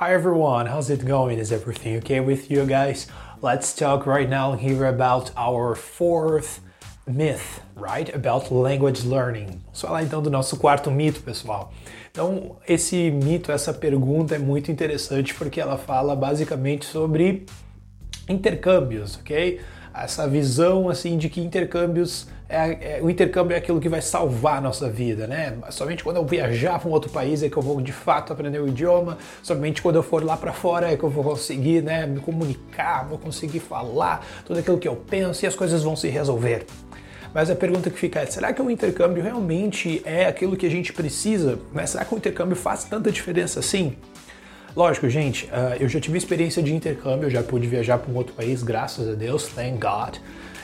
Hi everyone, how's it going? Is everything okay with you guys? Let's talk right now here about our fourth myth, right? About language learning. Vamos falar então do nosso quarto mito, pessoal. Então, esse mito, essa pergunta é muito interessante porque ela fala basicamente sobre intercâmbios, ok? Essa visão assim de que intercâmbios é, é, o intercâmbio é aquilo que vai salvar a nossa vida, né? Somente quando eu viajar para um outro país é que eu vou de fato aprender o idioma, somente quando eu for lá para fora é que eu vou conseguir, né, me comunicar, vou conseguir falar tudo aquilo que eu penso e as coisas vão se resolver. Mas a pergunta que fica é: será que o intercâmbio realmente é aquilo que a gente precisa? Né? Será que o intercâmbio faz tanta diferença assim? Lógico, gente, uh, eu já tive experiência de intercâmbio, já pude viajar para um outro país, graças a Deus, thank God.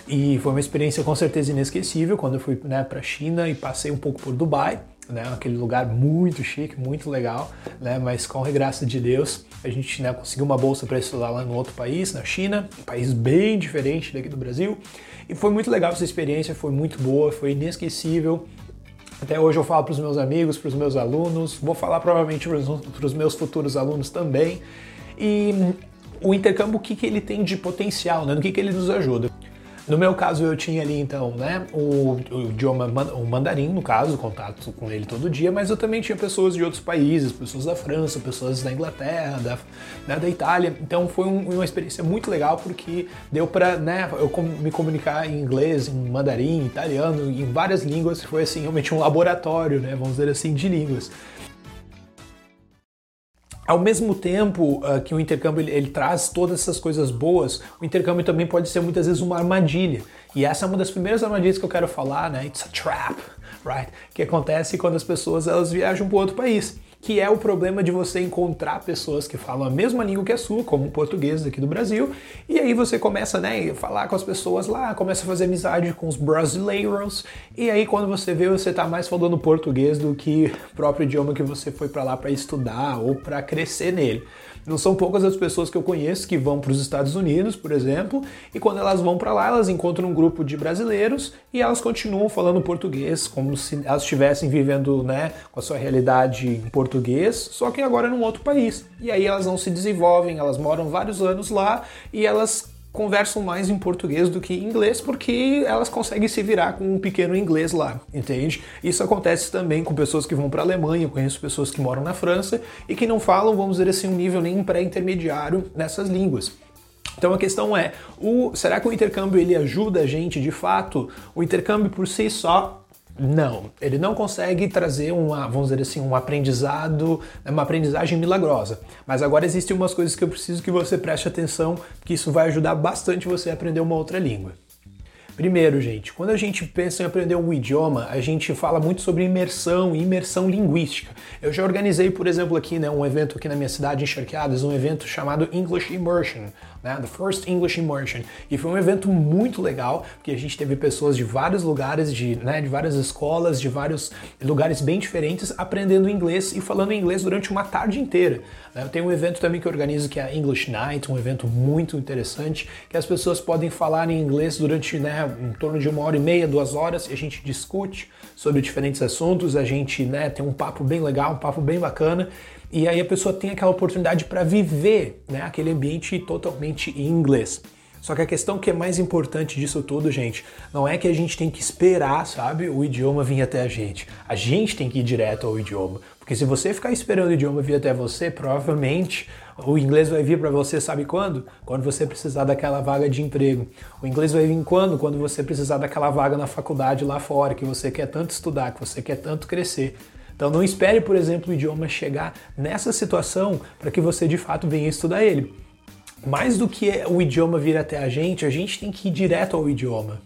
E foi uma experiência com certeza inesquecível quando eu fui né, para a China e passei um pouco por Dubai, né, aquele lugar muito chique, muito legal, né, mas com a graça de Deus a gente né, conseguiu uma bolsa para estudar lá no outro país, na China, um país bem diferente daqui do Brasil. E foi muito legal essa experiência, foi muito boa, foi inesquecível. Até hoje eu falo para os meus amigos, para os meus alunos, vou falar provavelmente para os meus futuros alunos também. E o intercâmbio, o que, que ele tem de potencial, né? no que, que ele nos ajuda. No meu caso, eu tinha ali então, né, o, o idioma, o mandarim, no caso, contato com ele todo dia, mas eu também tinha pessoas de outros países, pessoas da França, pessoas da Inglaterra, da, né, da Itália. Então foi um, uma experiência muito legal porque deu para, né, eu me comunicar em inglês, em mandarim, italiano, em várias línguas. Foi assim realmente um laboratório, né, vamos dizer assim, de línguas. Ao mesmo tempo uh, que o intercâmbio ele, ele, traz todas essas coisas boas, o intercâmbio também pode ser muitas vezes uma armadilha. E essa é uma das primeiras armadilhas que eu quero falar, né? It's a trap, right? Que acontece quando as pessoas elas viajam para outro país que é o problema de você encontrar pessoas que falam a mesma língua que a sua, como o português aqui do Brasil, e aí você começa, né, a falar com as pessoas lá, começa a fazer amizade com os brasileiros, e aí quando você vê, você tá mais falando português do que o próprio idioma que você foi para lá para estudar ou para crescer nele. Não são poucas as pessoas que eu conheço que vão para os Estados Unidos, por exemplo, e quando elas vão para lá, elas encontram um grupo de brasileiros e elas continuam falando português, como se elas estivessem vivendo né, com a sua realidade em português, só que agora num outro país. E aí elas não se desenvolvem, elas moram vários anos lá e elas conversam mais em português do que em inglês porque elas conseguem se virar com um pequeno inglês lá, entende? Isso acontece também com pessoas que vão para a Alemanha, conheço pessoas que moram na França e que não falam, vamos dizer assim, um nível nem pré-intermediário nessas línguas. Então a questão é, o, será que o intercâmbio ele ajuda a gente de fato? O intercâmbio por si só não, ele não consegue trazer uma, vamos dizer assim, um aprendizado, uma aprendizagem milagrosa. Mas agora existem umas coisas que eu preciso que você preste atenção, que isso vai ajudar bastante você a aprender uma outra língua. Primeiro, gente, quando a gente pensa em aprender um idioma, a gente fala muito sobre imersão e imersão linguística. Eu já organizei, por exemplo, aqui, né, um evento aqui na minha cidade, em Charqueadas, um evento chamado English Immersion, né, The First English Immersion. E foi um evento muito legal, porque a gente teve pessoas de vários lugares, de, né, de várias escolas, de vários lugares bem diferentes, aprendendo inglês e falando inglês durante uma tarde inteira. Né. Eu tenho um evento também que organizo que é a English Night, um evento muito interessante, que as pessoas podem falar em inglês durante né, em torno de uma hora e meia, duas horas, e a gente discute sobre diferentes assuntos, a gente né, tem um papo bem legal, um papo bem bacana, e aí a pessoa tem aquela oportunidade para viver né, aquele ambiente totalmente em inglês. Só que a questão que é mais importante disso tudo, gente, não é que a gente tem que esperar, sabe, o idioma vir até a gente. A gente tem que ir direto ao idioma. Porque se você ficar esperando o idioma vir até você, provavelmente o inglês vai vir para você, sabe quando? Quando você precisar daquela vaga de emprego. O inglês vai vir quando? Quando você precisar daquela vaga na faculdade lá fora, que você quer tanto estudar, que você quer tanto crescer. Então não espere, por exemplo, o idioma chegar nessa situação para que você de fato venha estudar ele mais do que o idioma vir até a gente, a gente tem que ir direto ao idioma.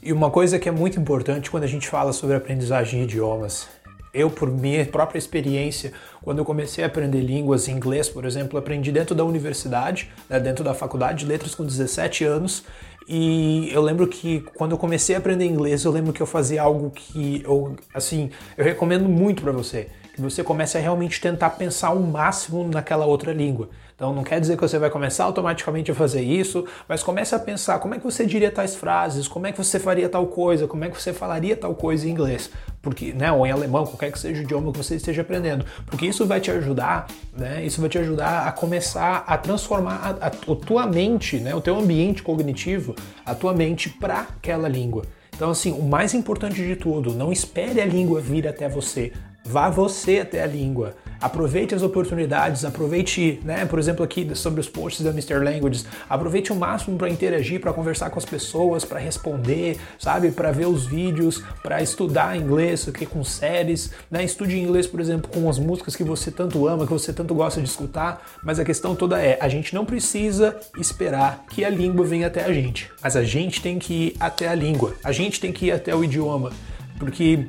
E uma coisa que é muito importante quando a gente fala sobre aprendizagem de idiomas, eu, por minha própria experiência, quando eu comecei a aprender línguas inglês, por exemplo, aprendi dentro da universidade, né, dentro da faculdade de letras com 17 anos, e eu lembro que quando eu comecei a aprender inglês, eu lembro que eu fazia algo que eu, assim, eu recomendo muito para você, que você comece a realmente tentar pensar o máximo naquela outra língua. Então não quer dizer que você vai começar automaticamente a fazer isso, mas comece a pensar como é que você diria tais frases, como é que você faria tal coisa, como é que você falaria tal coisa em inglês, porque, né, ou em alemão, qualquer que seja o idioma que você esteja aprendendo, porque isso vai te ajudar, né, isso vai te ajudar a começar a transformar a, a, a tua mente, né, o teu ambiente cognitivo, a tua mente para aquela língua. Então, assim, o mais importante de tudo, não espere a língua vir até você. Vá você até a língua. Aproveite as oportunidades, aproveite, né, por exemplo, aqui sobre os posts da Mr. Languages, aproveite o máximo para interagir, para conversar com as pessoas, para responder, sabe, para ver os vídeos, para estudar inglês, aqui com séries, né? Estude inglês, por exemplo, com as músicas que você tanto ama, que você tanto gosta de escutar, mas a questão toda é, a gente não precisa esperar que a língua venha até a gente, mas a gente tem que ir até a língua. A gente tem que ir até o idioma, porque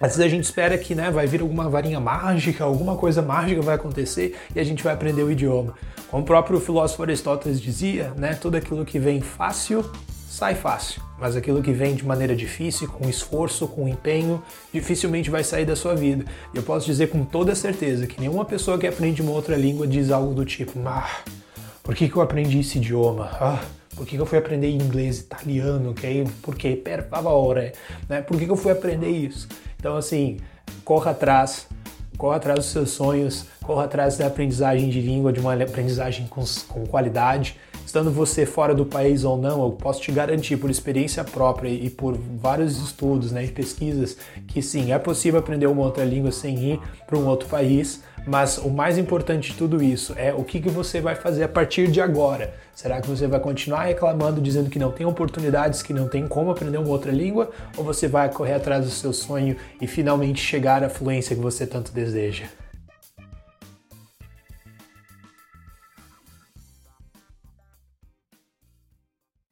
às vezes a gente espera que né, vai vir alguma varinha mágica, alguma coisa mágica vai acontecer e a gente vai aprender o idioma. Como o próprio filósofo Aristóteles dizia, né, tudo aquilo que vem fácil sai fácil, mas aquilo que vem de maneira difícil, com esforço, com empenho, dificilmente vai sair da sua vida. E eu posso dizer com toda certeza que nenhuma pessoa que aprende uma outra língua diz algo do tipo: ah, por que, que eu aprendi esse idioma? Ah, por que, que eu fui aprender inglês, italiano? Okay? Por que? Per favore. Né? Por que, que eu fui aprender isso? Então, assim, corra atrás, corra atrás dos seus sonhos, corra atrás da aprendizagem de língua, de uma aprendizagem com, com qualidade. Estando você fora do país ou não, eu posso te garantir por experiência própria e por vários estudos né, e pesquisas que sim, é possível aprender uma outra língua sem ir para um outro país. Mas o mais importante de tudo isso é o que, que você vai fazer a partir de agora. Será que você vai continuar reclamando, dizendo que não tem oportunidades, que não tem como aprender uma outra língua? Ou você vai correr atrás do seu sonho e finalmente chegar à fluência que você tanto deseja?